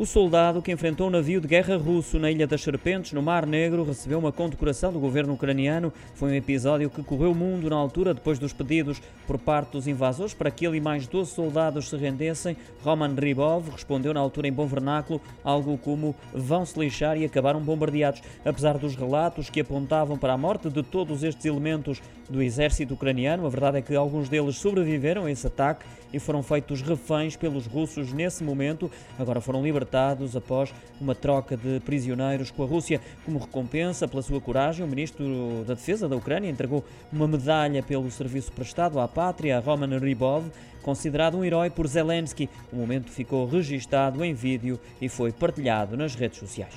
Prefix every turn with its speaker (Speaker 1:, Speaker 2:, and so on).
Speaker 1: O soldado que enfrentou um navio de guerra russo na Ilha das Serpentes, no Mar Negro, recebeu uma condecoração do governo ucraniano. Foi um episódio que correu o mundo na altura, depois dos pedidos por parte dos invasores para que ele e mais 12 soldados se rendessem. Roman Ribov respondeu na altura em bom vernáculo algo como vão se lixar e acabaram bombardeados. Apesar dos relatos que apontavam para a morte de todos estes elementos do exército ucraniano, a verdade é que alguns deles sobreviveram a esse ataque e foram feitos reféns pelos russos nesse momento. Agora foram libertados libertados após uma troca de prisioneiros com a Rússia. Como recompensa pela sua coragem, o ministro da Defesa da Ucrânia entregou uma medalha pelo serviço prestado à pátria a Roman Ribov, considerado um herói por Zelensky. O momento ficou registado em vídeo e foi partilhado nas redes sociais.